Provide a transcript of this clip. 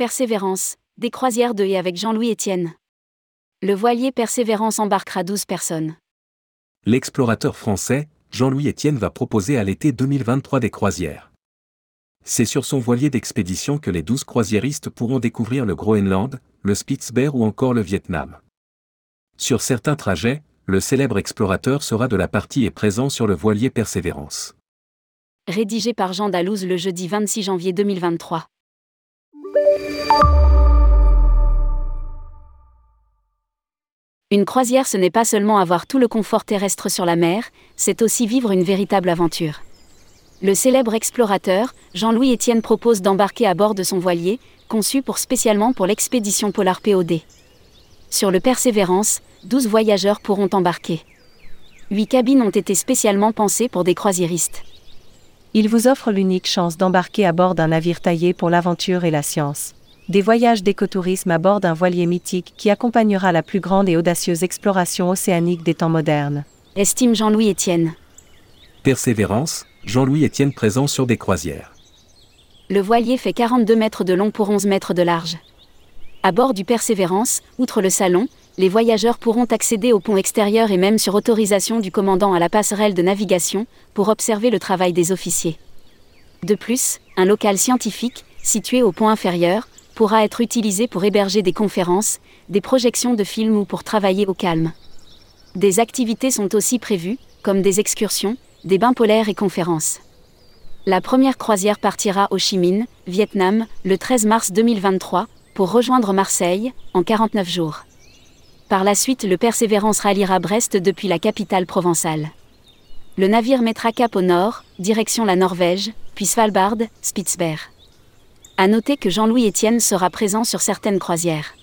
Persévérance, des croisières de et avec Jean-Louis Etienne. Le voilier Persévérance embarquera 12 personnes. L'explorateur français, Jean-Louis Etienne va proposer à l'été 2023 des croisières. C'est sur son voilier d'expédition que les 12 croisiéristes pourront découvrir le Groenland, le Spitzberg ou encore le Vietnam. Sur certains trajets, le célèbre explorateur sera de la partie et présent sur le voilier Persévérance. Rédigé par Jean Dalouse le jeudi 26 janvier 2023. Une croisière, ce n'est pas seulement avoir tout le confort terrestre sur la mer, c'est aussi vivre une véritable aventure. Le célèbre explorateur, Jean-Louis Etienne propose d'embarquer à bord de son voilier, conçu spécialement pour l'expédition Polar POD. Sur le Persévérance, 12 voyageurs pourront embarquer. 8 cabines ont été spécialement pensées pour des croisiéristes. Il vous offre l'unique chance d'embarquer à bord d'un navire taillé pour l'aventure et la science des voyages d'écotourisme à bord d'un voilier mythique qui accompagnera la plus grande et audacieuse exploration océanique des temps modernes. Estime Jean-Louis Etienne. Persévérance, Jean-Louis Etienne présent sur des croisières. Le voilier fait 42 mètres de long pour 11 mètres de large. À bord du Persévérance, outre le salon, les voyageurs pourront accéder au pont extérieur et même sur autorisation du commandant à la passerelle de navigation, pour observer le travail des officiers. De plus, un local scientifique, situé au pont inférieur, pourra être utilisé pour héberger des conférences, des projections de films ou pour travailler au calme. Des activités sont aussi prévues, comme des excursions, des bains polaires et conférences. La première croisière partira au Chi Minh, Vietnam, le 13 mars 2023, pour rejoindre Marseille, en 49 jours. Par la suite, le Persévérance ralliera Brest depuis la capitale provençale. Le navire mettra cap au nord, direction la Norvège, puis Svalbard, Spitzberg. À noter que Jean-Louis Etienne sera présent sur certaines croisières.